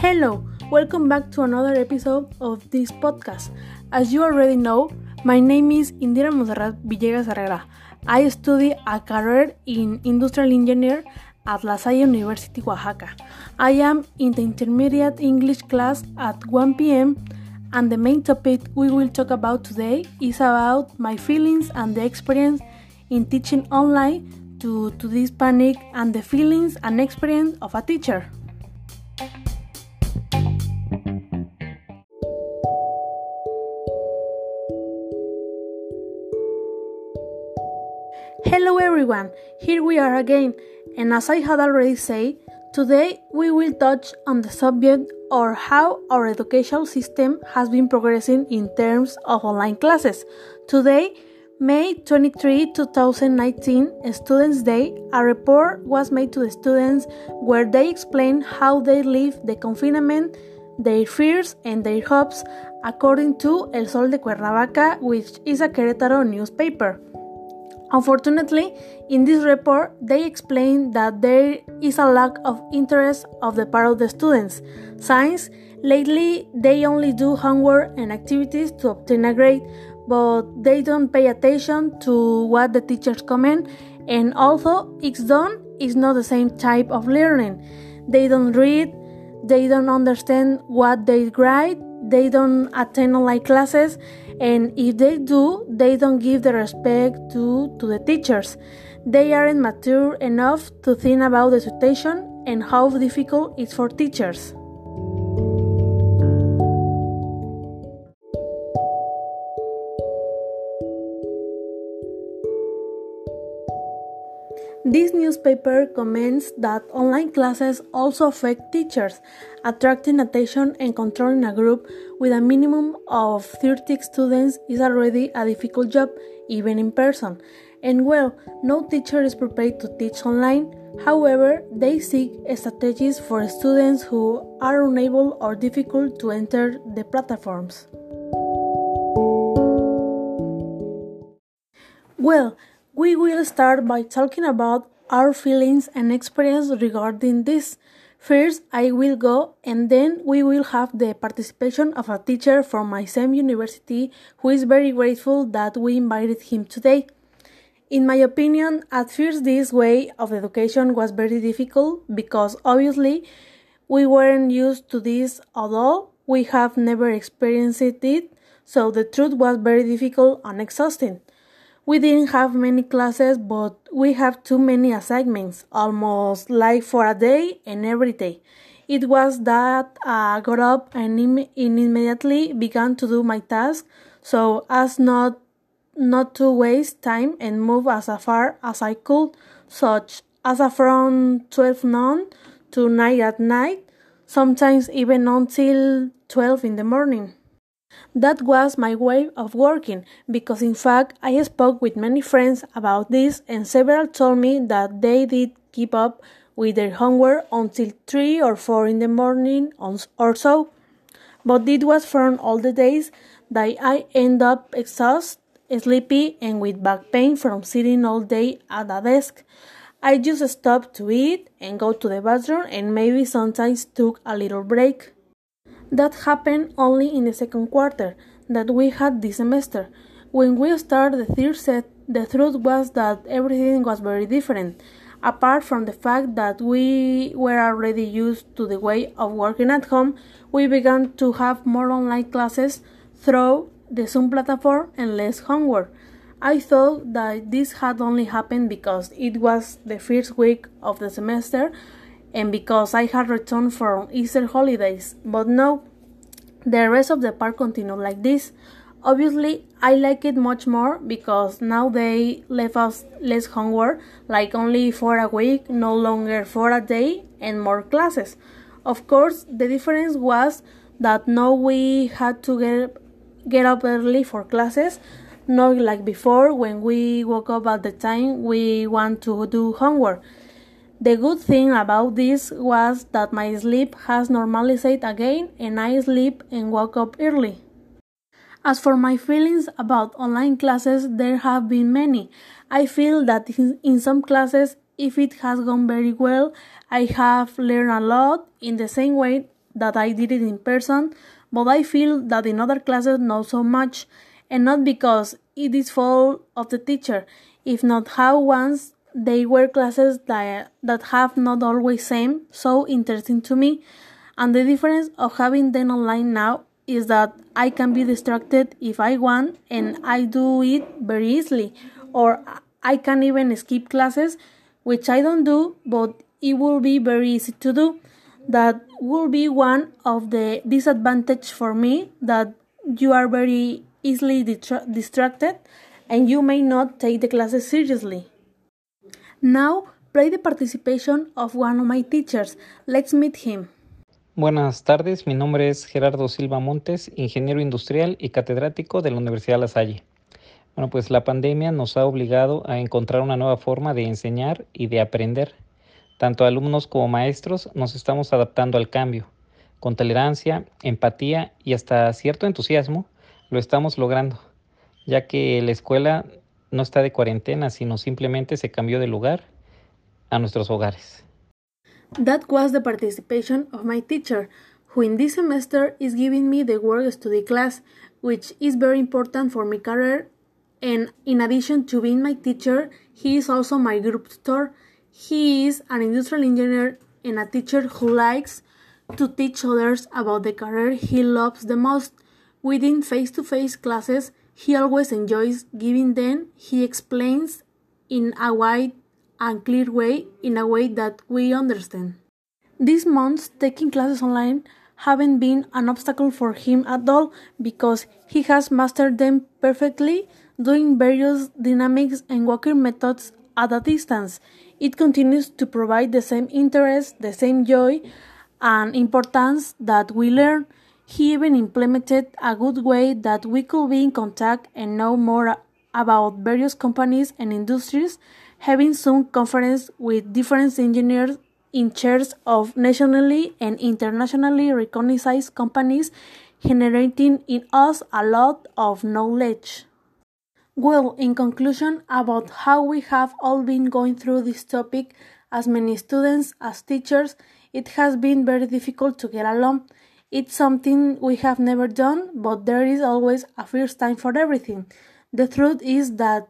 Hello, welcome back to another episode of this podcast. As you already know, my name is Indira Monserrat Villegas Herrera. I study a career in industrial engineer at La Salle University, Oaxaca. I am in the intermediate English class at 1 p.m. and the main topic we will talk about today is about my feelings and the experience in teaching online to, to this panic and the feelings and experience of a teacher. Hello everyone, here we are again, and as I had already said, today we will touch on the subject or how our educational system has been progressing in terms of online classes. Today, May 23, 2019, Students' Day, a report was made to the students where they explain how they live the confinement, their fears, and their hopes, according to El Sol de Cuernavaca, which is a Querétaro newspaper. Unfortunately, in this report, they explain that there is a lack of interest of the part of the students. Since lately they only do homework and activities to obtain a grade, but they don't pay attention to what the teachers comment, and also it's done is not the same type of learning. They don't read, they don't understand what they write, they don't attend online classes and if they do they don't give the respect to, to the teachers. They aren't mature enough to think about the situation and how difficult it's for teachers This newspaper comments that online classes also affect teachers, attracting attention and controlling a group with a minimum of 30 students is already a difficult job, even in person. And well, no teacher is prepared to teach online. However, they seek strategies for students who are unable or difficult to enter the platforms. Well, we will start by talking about our feelings and experience regarding this. First, I will go and then we will have the participation of a teacher from my same university who is very grateful that we invited him today. In my opinion, at first, this way of education was very difficult because obviously we weren't used to this all. We have never experienced it, so the truth was very difficult and exhausting. We didn't have many classes, but we have too many assignments, almost like for a day and every day. It was that I got up and, Im- and immediately began to do my task, so as not not to waste time and move as far as I could, such as from 12 noon to 9 at night, sometimes even until 12 in the morning. That was my way of working because, in fact, I spoke with many friends about this, and several told me that they did keep up with their homework until 3 or 4 in the morning or so. But it was from all the days that I end up exhausted, sleepy, and with back pain from sitting all day at a desk. I just stopped to eat and go to the bathroom and maybe sometimes took a little break. That happened only in the second quarter that we had this semester. When we started the third set, the truth was that everything was very different. Apart from the fact that we were already used to the way of working at home, we began to have more online classes through the Zoom platform and less homework. I thought that this had only happened because it was the first week of the semester and because I had returned from Easter holidays, but no, the rest of the park continued like this. Obviously, I like it much more because now they left us less homework, like only for a week, no longer for a day, and more classes. Of course, the difference was that now we had to get get up early for classes, not like before when we woke up at the time we want to do homework. The good thing about this was that my sleep has normalized again and I sleep and woke up early. As for my feelings about online classes, there have been many. I feel that in some classes, if it has gone very well, I have learned a lot in the same way that I did it in person, but I feel that in other classes not so much, and not because it is fault of the teacher, if not how once they were classes that, that have not always seemed so interesting to me, and the difference of having them online now is that I can be distracted if I want and I do it very easily, or I can even skip classes, which I don't do, but it will be very easy to do. That will be one of the disadvantage for me that you are very easily distracted and you may not take the classes seriously. Now, play the participation of one of my teachers. Let's meet him. Buenas tardes, mi nombre es Gerardo Silva Montes, ingeniero industrial y catedrático de la Universidad La Salle. Bueno, pues la pandemia nos ha obligado a encontrar una nueva forma de enseñar y de aprender. Tanto alumnos como maestros nos estamos adaptando al cambio. Con tolerancia, empatía y hasta cierto entusiasmo lo estamos logrando, ya que la escuela no está de cuarentena, sino simplemente se cambió de lugar a nuestros hogares. That was the participation of my teacher, who in this semester is giving me the work study class, which is very important for my career and in addition to being my teacher, he is also my group tutor. He is an industrial engineer and a teacher who likes to teach others about the career he loves the most. Within face to face classes, he always enjoys giving them. He explains in a wide and clear way, in a way that we understand. These months, taking classes online haven't been an obstacle for him at all because he has mastered them perfectly doing various dynamics and walking methods at a distance. It continues to provide the same interest, the same joy, and importance that we learn. He even implemented a good way that we could be in contact and know more about various companies and industries, having some conference with different engineers in chairs of nationally and internationally recognized companies, generating in us a lot of knowledge. Well, in conclusion, about how we have all been going through this topic, as many students, as teachers, it has been very difficult to get along. It's something we have never done, but there is always a first time for everything. The truth is that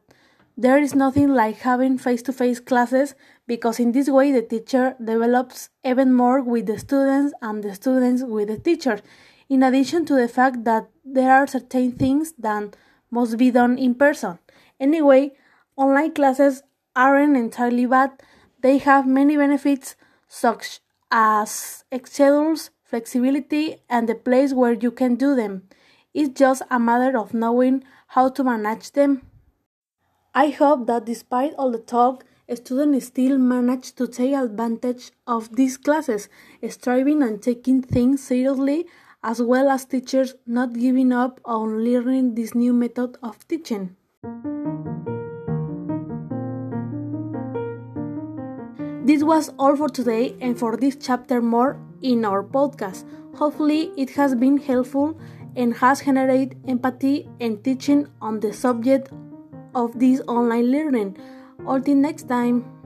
there is nothing like having face to face classes because in this way the teacher develops even more with the students and the students with the teacher. In addition to the fact that there are certain things that must be done in person. Anyway, online classes aren't entirely bad. They have many benefits such as schedules, flexibility, and the place where you can do them. It's just a matter of knowing how to manage them. I hope that despite all the talk, students still manage to take advantage of these classes, striving and taking things seriously as well as teachers not giving up on learning this new method of teaching. This was all for today and for this chapter more in our podcast. Hopefully, it has been helpful and has generated empathy and teaching on the subject of this online learning. Until next time.